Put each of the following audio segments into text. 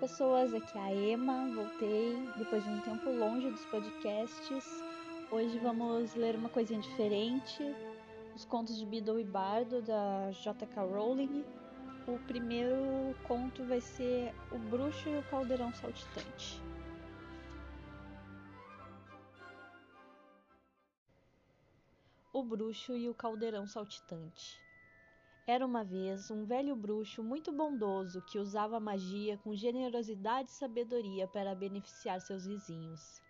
Pessoas, aqui é a Ema, voltei depois de um tempo longe dos podcasts. Hoje vamos ler uma coisinha diferente, os contos de Beedle e Bardo da J.K. Rowling. O primeiro conto vai ser O Bruxo e o Caldeirão Saltitante. O Bruxo e o Caldeirão Saltitante. Era uma vez um velho bruxo muito bondoso que usava magia com generosidade e sabedoria para beneficiar seus vizinhos.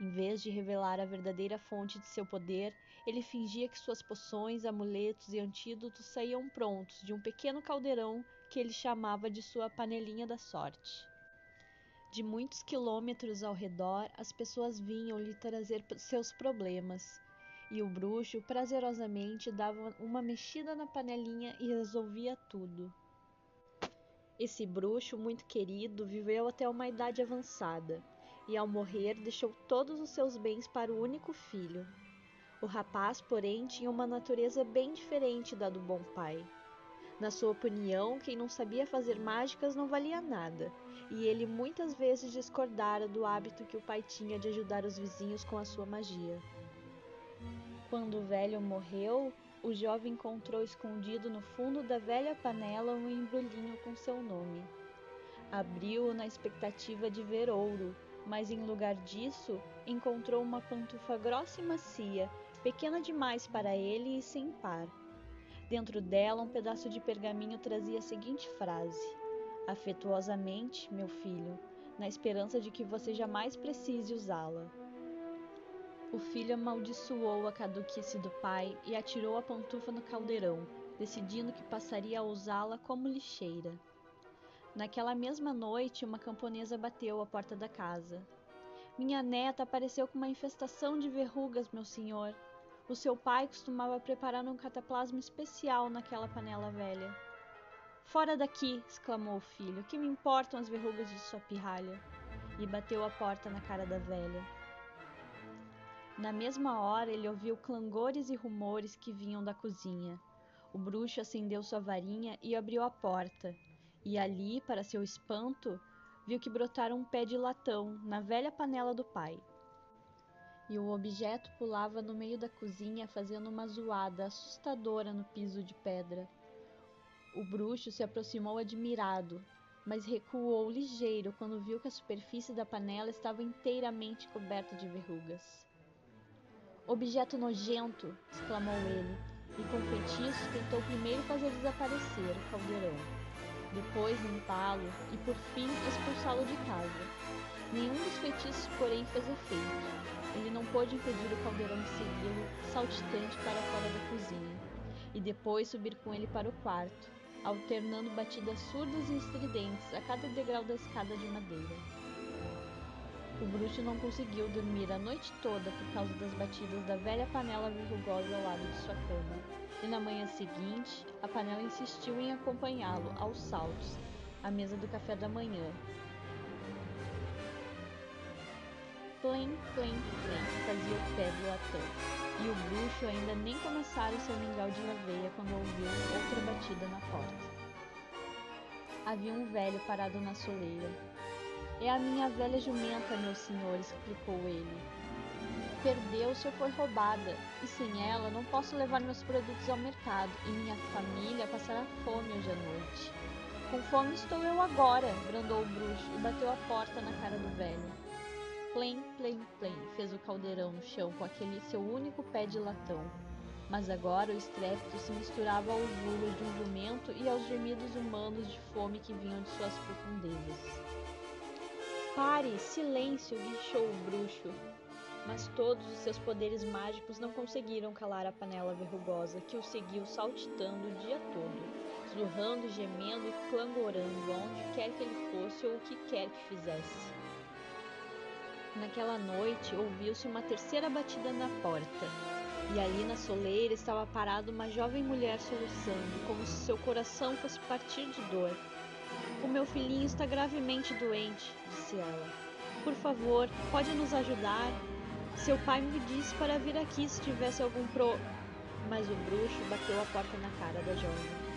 Em vez de revelar a verdadeira fonte de seu poder, ele fingia que suas poções, amuletos e antídotos saíam prontos de um pequeno caldeirão que ele chamava de sua panelinha da sorte. De muitos quilômetros ao redor, as pessoas vinham lhe trazer seus problemas e o bruxo prazerosamente dava uma mexida na panelinha e resolvia tudo. Esse bruxo muito querido viveu até uma idade avançada e, ao morrer, deixou todos os seus bens para o único filho. O rapaz, porém, tinha uma natureza bem diferente da do bom pai. Na sua opinião, quem não sabia fazer mágicas não valia nada, e ele muitas vezes discordara do hábito que o pai tinha de ajudar os vizinhos com a sua magia. Quando o velho morreu, o jovem encontrou escondido no fundo da velha panela um embrulhinho com seu nome. Abriu-o na expectativa de ver ouro, mas em lugar disso encontrou uma pantufa grossa e macia, pequena demais para ele e sem par. Dentro dela, um pedaço de pergaminho trazia a seguinte frase: Afetuosamente, meu filho, na esperança de que você jamais precise usá-la. O filho amaldiçoou a caduquice do pai e atirou a pantufa no caldeirão, decidindo que passaria a usá-la como lixeira. Naquela mesma noite, uma camponesa bateu à porta da casa. Minha neta apareceu com uma infestação de verrugas, meu senhor. O seu pai costumava preparar um cataplasma especial naquela panela velha. Fora daqui! exclamou o filho. Que me importam as verrugas de sua pirralha? E bateu a porta na cara da velha. Na mesma hora ele ouviu clangores e rumores que vinham da cozinha. O bruxo acendeu sua varinha e abriu a porta. E ali, para seu espanto, viu que brotara um pé de latão na velha panela do pai. E o objeto pulava no meio da cozinha, fazendo uma zoada assustadora no piso de pedra. O bruxo se aproximou admirado, mas recuou ligeiro quando viu que a superfície da panela estava inteiramente coberta de verrugas. Objeto nojento! exclamou ele, e com feitiço tentou primeiro fazer desaparecer o caldeirão, depois limpá-lo e por fim expulsá-lo de casa. Nenhum dos feitiços, porém, fez efeito. Ele não pôde impedir o caldeirão de segui-lo saltitante para fora da cozinha, e depois subir com ele para o quarto, alternando batidas surdas e estridentes a cada degrau da escada de madeira. O bruxo não conseguiu dormir a noite toda por causa das batidas da velha panela verrugosa ao lado de sua cama. E na manhã seguinte, a panela insistiu em acompanhá-lo aos saltos, à mesa do café da manhã. Plém, plém, plém, fazia o pé do latão. E o bruxo ainda nem começara o seu mingau de aveia quando ouviu outra batida na porta. Havia um velho parado na soleira, é a minha velha jumenta, meu senhor, explicou ele. Perdeu-se ou foi roubada, e sem ela não posso levar meus produtos ao mercado, e minha família passará fome hoje à noite. Com fome estou eu agora, brandou o bruxo e bateu a porta na cara do velho. Plém, plém, plém, fez o caldeirão no chão com aquele seu único pé de latão. Mas agora o estrépito se misturava aos urros de um jumento e aos gemidos humanos de fome que vinham de suas profundezas. Pare, silêncio! guinchou o bruxo. Mas todos os seus poderes mágicos não conseguiram calar a panela verrugosa, que o seguiu saltitando o dia todo, zurrando, gemendo e clangorando aonde quer que ele fosse ou o que quer que fizesse. Naquela noite ouviu-se uma terceira batida na porta, e ali na soleira estava parada uma jovem mulher soluçando, como se seu coração fosse partir de dor. O meu filhinho está gravemente doente, disse ela. Por favor, pode nos ajudar? Seu pai me disse para vir aqui se tivesse algum pro. Mas o bruxo bateu a porta na cara da jovem.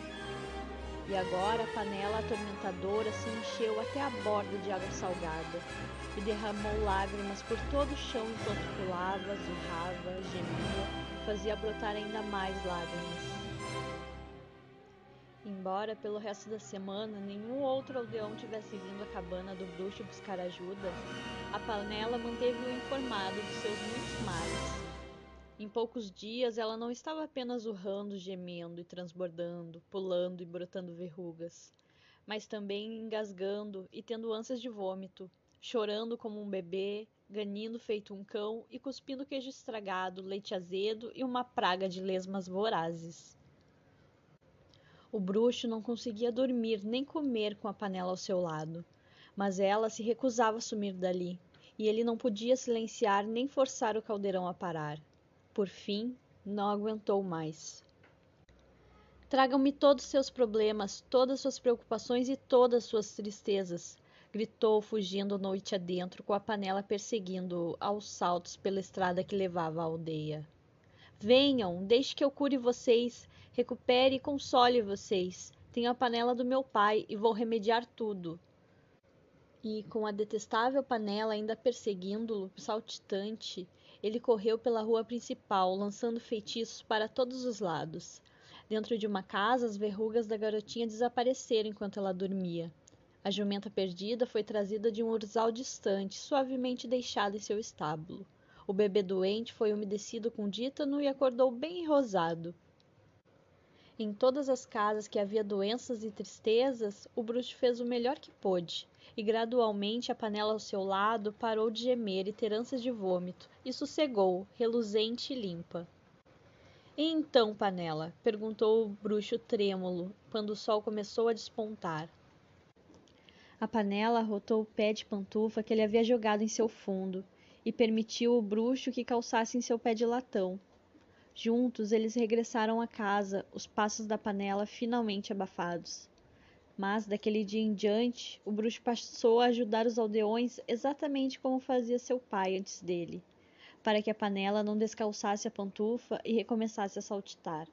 e agora a panela atormentadora se encheu até a borda de água salgada e derramou lágrimas por todo o chão enquanto pulava, zurrava, gemia fazia brotar ainda mais lágrimas. Embora pelo resto da semana nenhum outro aldeão tivesse vindo à cabana do bruxo buscar ajuda, a panela manteve-o informado de seus muitos males. Em poucos dias ela não estava apenas urrando, gemendo e transbordando, pulando e brotando verrugas, mas também engasgando e tendo ânsias de vômito, chorando como um bebê, ganindo feito um cão e cuspindo queijo estragado, leite azedo e uma praga de lesmas vorazes. O bruxo não conseguia dormir nem comer com a panela ao seu lado, mas ela se recusava a sumir dali, e ele não podia silenciar nem forçar o caldeirão a parar. Por fim, não aguentou mais. Tragam-me todos seus problemas, todas suas preocupações e todas suas tristezas, gritou, fugindo noite adentro, com a panela perseguindo-o aos saltos pela estrada que levava à aldeia. Venham, deixe que eu cure vocês, recupere e console vocês. Tenho a panela do meu pai e vou remediar tudo. E, com a detestável panela ainda perseguindo-o, saltitante, ele correu pela rua principal, lançando feitiços para todos os lados. Dentro de uma casa, as verrugas da garotinha desapareceram enquanto ela dormia. A jumenta perdida foi trazida de um urzal distante, suavemente deixada em seu estábulo. O bebê doente foi umedecido com dítano e acordou bem rosado. Em todas as casas que havia doenças e tristezas, o bruxo fez o melhor que pôde, e gradualmente a panela ao seu lado parou de gemer e ter ânsias de vômito, e sossegou, reluzente e limpa. E então, panela? perguntou o bruxo trêmulo, quando o sol começou a despontar. A panela arrotou o pé de pantufa que ele havia jogado em seu fundo e permitiu o bruxo que calçasse em seu pé de latão, Juntos eles regressaram à casa, os passos da panela finalmente abafados. Mas, daquele dia em diante, o bruxo passou a ajudar os aldeões exatamente como fazia seu pai antes dele, para que a panela não descalçasse a pantufa e recomeçasse a saltitar.